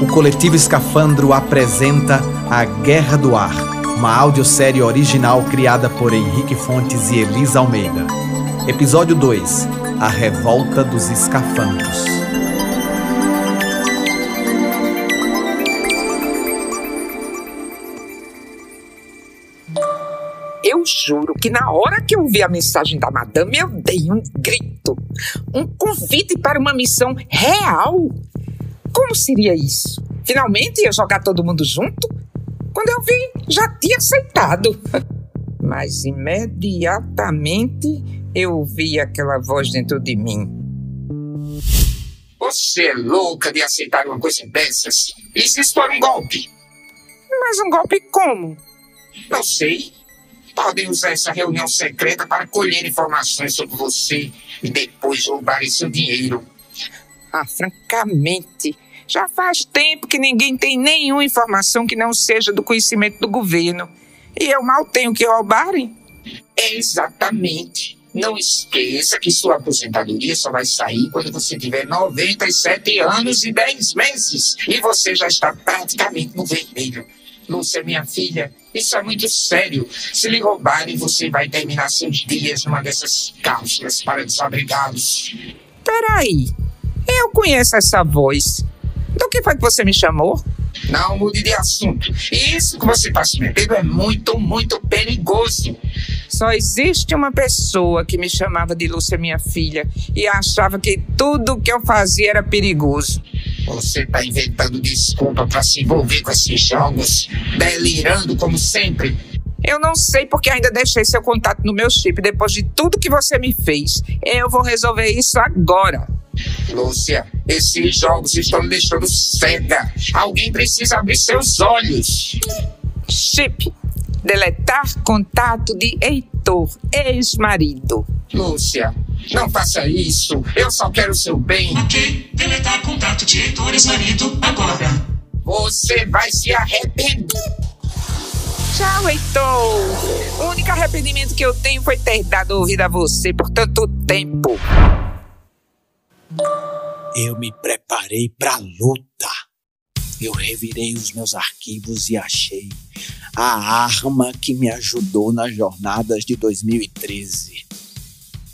O coletivo Escafandro apresenta A Guerra do Ar, uma audiosérie original criada por Henrique Fontes e Elisa Almeida. Episódio 2 A Revolta dos Escafandros. Eu juro que na hora que eu vi a mensagem da madame, eu dei um grito. Um convite para uma missão real. Como seria isso? Finalmente ia jogar todo mundo junto? Quando eu vi, já tinha aceitado. Mas imediatamente eu ouvi aquela voz dentro de mim. Você é louca de aceitar uma coisa dessas? Isso for um golpe. Mas um golpe como? Não sei. Podem usar essa reunião secreta para colher informações sobre você e depois roubar seu dinheiro. Ah, francamente, já faz tempo que ninguém tem nenhuma informação que não seja do conhecimento do governo. E eu mal tenho que roubarem. Exatamente. Não esqueça que sua aposentadoria só vai sair quando você tiver 97 anos e 10 meses. E você já está praticamente no vermelho. Lúcia, minha filha, isso é muito sério. Se lhe roubarem, você vai terminar seus dias numa dessas cápsulas para desabrigados. Peraí, eu conheço essa voz. Do que foi que você me chamou? Não mude de assunto. Isso que você está se metendo é muito, muito perigoso. Só existe uma pessoa que me chamava de Lúcia, minha filha, e achava que tudo que eu fazia era perigoso. Você está inventando desculpa para se envolver com esses jogos, delirando como sempre. Eu não sei porque ainda deixei seu contato no meu chip depois de tudo que você me fez. Eu vou resolver isso agora. Lúcia, esses jogos estão me deixando cega. Alguém precisa abrir seus olhos. Chip. Deletar contato de Heitor, ex-marido. Lúcia, não faça isso. Eu só quero o seu bem. Ok, deletar contato de Heitor, ex-marido, agora. Você vai se arrepender. Tchau, Heitor. O único arrependimento que eu tenho foi ter dado ouvido a você por tanto tempo. Eu me preparei para luta. Eu revirei os meus arquivos e achei a arma que me ajudou nas jornadas de 2013.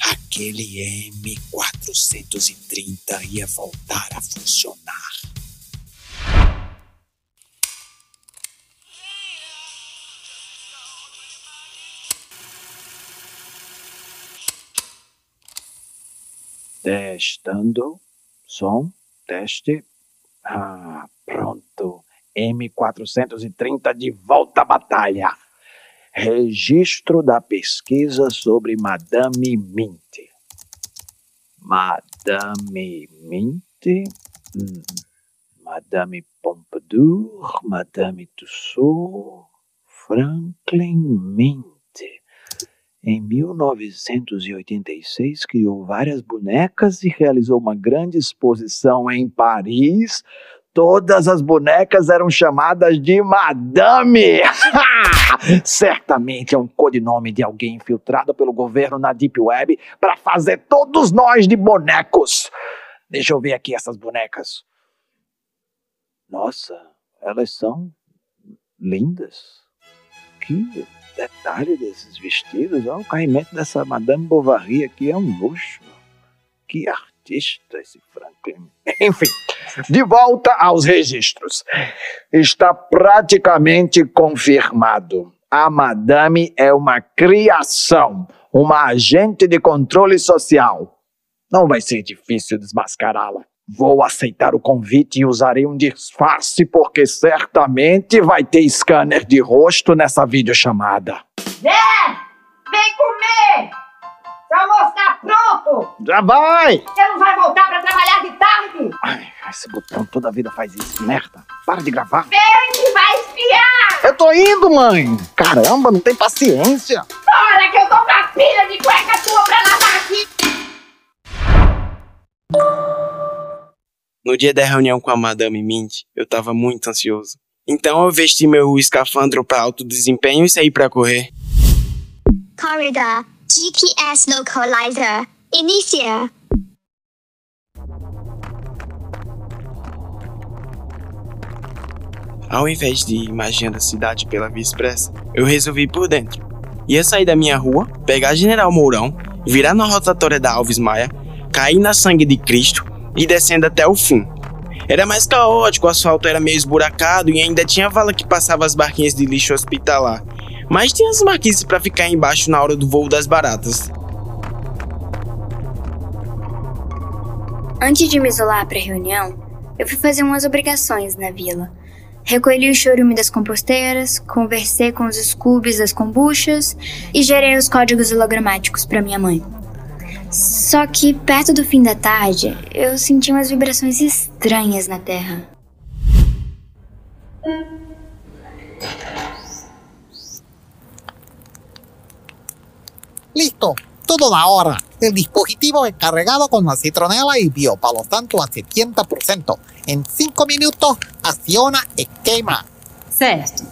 Aquele M430 ia voltar a funcionar. Testando. Som. Teste. Ah, pronto. M430 de volta à batalha. Registro da pesquisa sobre Madame Mint. Madame Mint. Hum. Madame Pompadour. Madame Tussaud. Franklin Mint. Em 1986, criou várias bonecas e realizou uma grande exposição em Paris. Todas as bonecas eram chamadas de Madame. Certamente é um codinome de alguém infiltrado pelo governo na Deep Web para fazer todos nós de bonecos. Deixa eu ver aqui essas bonecas. Nossa, elas são lindas. Que detalhe desses vestidos. Olha o caimento dessa Madame Bovary aqui é um luxo. Que artista esse Franklin. Enfim, de volta aos registros. Está praticamente confirmado. A Madame é uma criação, uma agente de controle social. Não vai ser difícil desmascará-la. Vou aceitar o convite e usarei um disfarce, porque certamente vai ter scanner de rosto nessa videochamada. Zé! Vem comer! Seu almoço tá pronto! Já vai! Você esse botão toda a vida faz isso, merda. Para de gravar. Vem que vai espiar! Eu tô indo, mãe! Caramba, não tem paciência! Olha que eu tô com a pilha de cueca tua pra lavar aqui! No dia da reunião com a Madame Mint, eu tava muito ansioso. Então eu vesti meu escafandro para alto desempenho e saí para correr. Corridor, GPS localizer, Iniciar. Ao invés de ir magiando a cidade pela via expressa, eu resolvi ir por dentro. Ia sair da minha rua, pegar General Mourão, virar na rotatória da Alves Maia, cair na Sangue de Cristo e descendo até o fim. Era mais caótico, o asfalto era meio esburacado e ainda tinha vala que passava as barquinhas de lixo hospitalar. Mas tinha as marquises para ficar embaixo na hora do voo das baratas. Antes de me isolar para a reunião, eu fui fazer umas obrigações na vila. Recolhi o chorume das composteiras, conversei com os scoobies das kombuchas e gerei os códigos hologramáticos para minha mãe. Só que perto do fim da tarde, eu senti umas vibrações estranhas na Terra. Listo, todo na hora. El dispositivo es cargado con la citronela y biopalo tanto a 70%. Em 5 minutos, aciona esquema. Certo.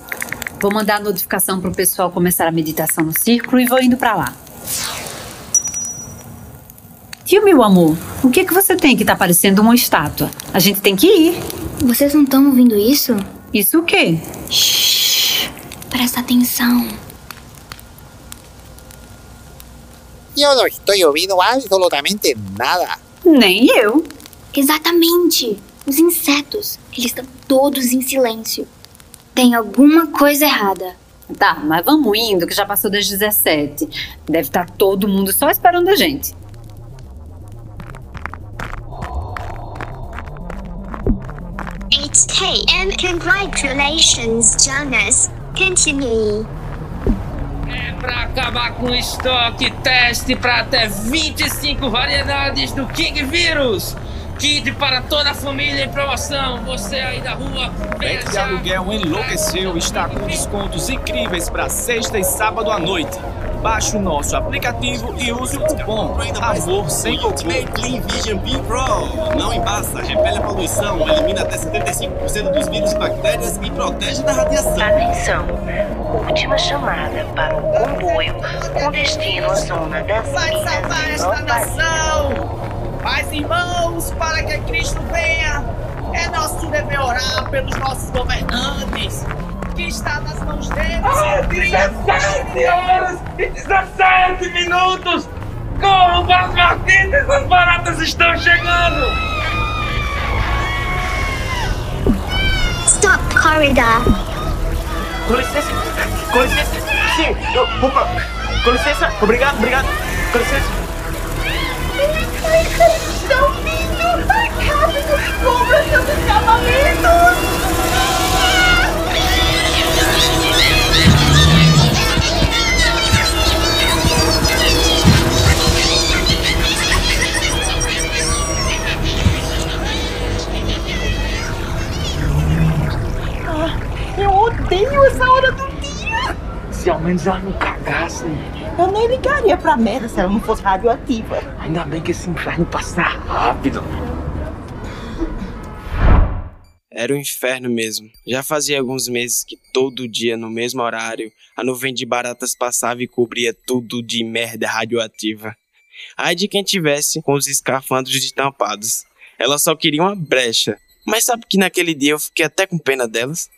Vou mandar a notificação pro pessoal começar a meditação no círculo e vou indo pra lá. Tio, meu amor, o que que você tem que tá parecendo uma estátua? A gente tem que ir. Vocês não estão ouvindo isso? Isso o quê? Shhh, presta atenção. Yo no estoy ouvindo absolutamente nada. Nem eu. Exatamente. Os insetos, eles estão todos em silêncio. Tem alguma coisa errada. Tá, mas vamos indo, que já passou das 17. Deve estar todo mundo só esperando a gente. It's K and congratulations, Jonas. Continue. É pra acabar com o estoque, teste para até 25 variedades do King Vírus. Kit para toda a família em promoção. Você aí da rua, venha de. Aluguel enlouqueceu está com descontos incríveis para sexta e sábado à noite. Baixe o nosso aplicativo e use o cupom Amor Sem Cocô. Clean Vision P Pro. Não embaça, repele a poluição, elimina até 75% dos vírus e bactérias e protege da radiação. Atenção! Última chamada para o comboio com destino à zona das Minas de Nova Mas, irmãos, para que Cristo venha, é nosso dever orar pelos nossos governantes, que está nas mãos deles. Ah, 17 horas e 17 minutos! Corram para as marquitas, as baratas estão chegando! Stop corridor. Com licença, com licença. Sim, eu, opa, com licença. Obrigado, obrigado. Com licença. Estão vindo! Ai, rápido! Compra seus escapamentos! Menos ela não cagasse. Eu nem ligaria pra merda se ela não fosse radioativa. Ainda bem que esse inferno passa rápido. Era um inferno mesmo. Já fazia alguns meses que todo dia, no mesmo horário, a nuvem de baratas passava e cobria tudo de merda radioativa. Ai de quem tivesse com os escafandros destampados. Elas só queriam uma brecha. Mas sabe que naquele dia eu fiquei até com pena delas?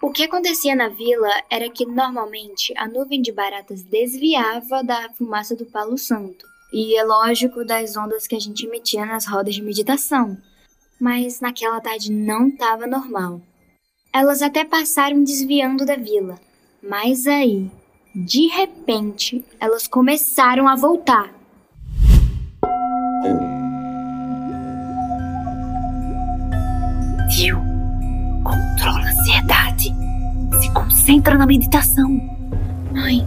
O que acontecia na vila era que normalmente a nuvem de baratas desviava da fumaça do Palo Santo. E é lógico das ondas que a gente emitia nas rodas de meditação. Mas naquela tarde não estava normal. Elas até passaram desviando da vila. Mas aí, de repente, elas começaram a voltar. Tio, controla a ansiedade. Se concentra na meditação. Mãe,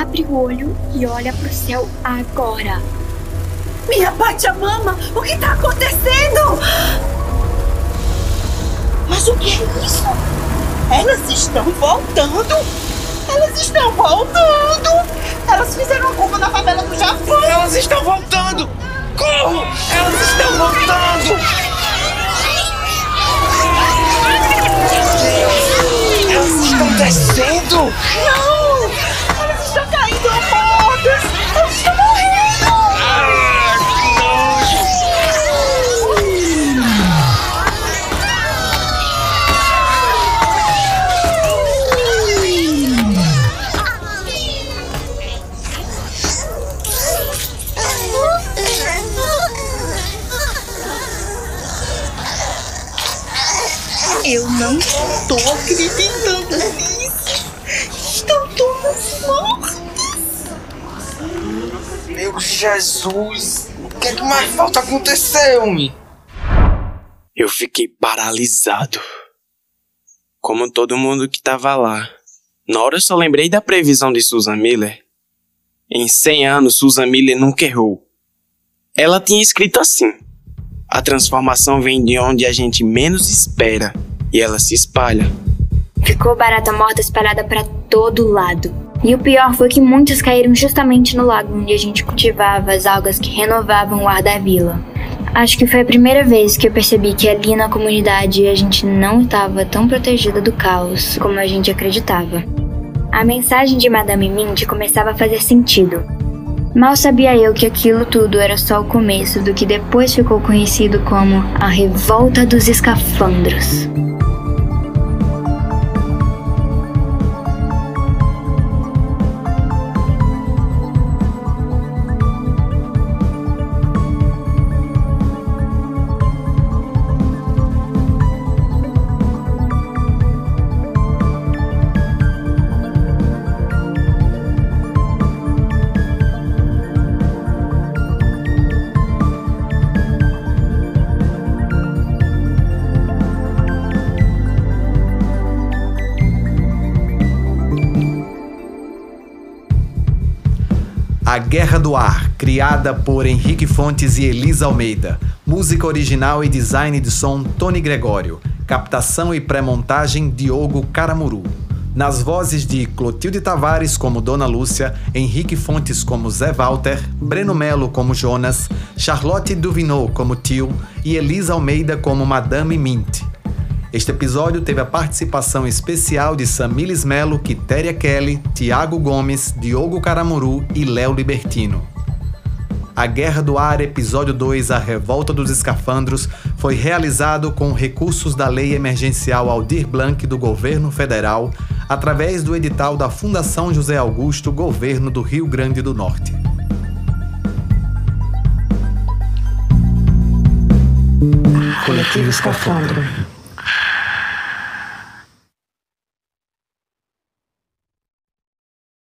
abre o olho e olha pro céu agora. Minha Pachamama, o que tá acontecendo? Mas o que é isso? Elas estão voltando! Elas estão voltando! Elas fizeram a bomba na favela do Japão! Elas estão voltando! Corro! Elas estão voltando! acontecendo? Não! Eles está caindo mortos! Eu estou morrendo! Eu não estou acreditando! Jesus! O que é que mais falta aconteceu, me? Eu fiquei paralisado. Como todo mundo que tava lá. Na hora eu só lembrei da previsão de Susan Miller. Em 100 anos, Susan Miller nunca errou. Ela tinha escrito assim: A transformação vem de onde a gente menos espera e ela se espalha. Ficou barata morta espalhada para todo lado. E o pior foi que muitos caíram justamente no lago onde a gente cultivava as algas que renovavam o ar da vila. Acho que foi a primeira vez que eu percebi que ali na comunidade a gente não estava tão protegida do caos como a gente acreditava. A mensagem de Madame Mint começava a fazer sentido. Mal sabia eu que aquilo tudo era só o começo do que depois ficou conhecido como a Revolta dos Escafandros. A Guerra do Ar, criada por Henrique Fontes e Elisa Almeida. Música original e design de som Tony Gregório. Captação e pré-montagem Diogo Caramuru. Nas vozes de Clotilde Tavares como Dona Lúcia, Henrique Fontes como Zé Walter, Breno Melo como Jonas, Charlotte Duvinot como Tio e Elisa Almeida como Madame Mint. Este episódio teve a participação especial de Samilis Melo, Quitéria Kelly, Tiago Gomes, Diogo Caramuru e Léo Libertino. A Guerra do Ar, episódio 2, A Revolta dos Escafandros, foi realizado com recursos da Lei Emergencial Aldir Blanc do Governo Federal, através do edital da Fundação José Augusto, Governo do Rio Grande do Norte. Coletivo Escafandro.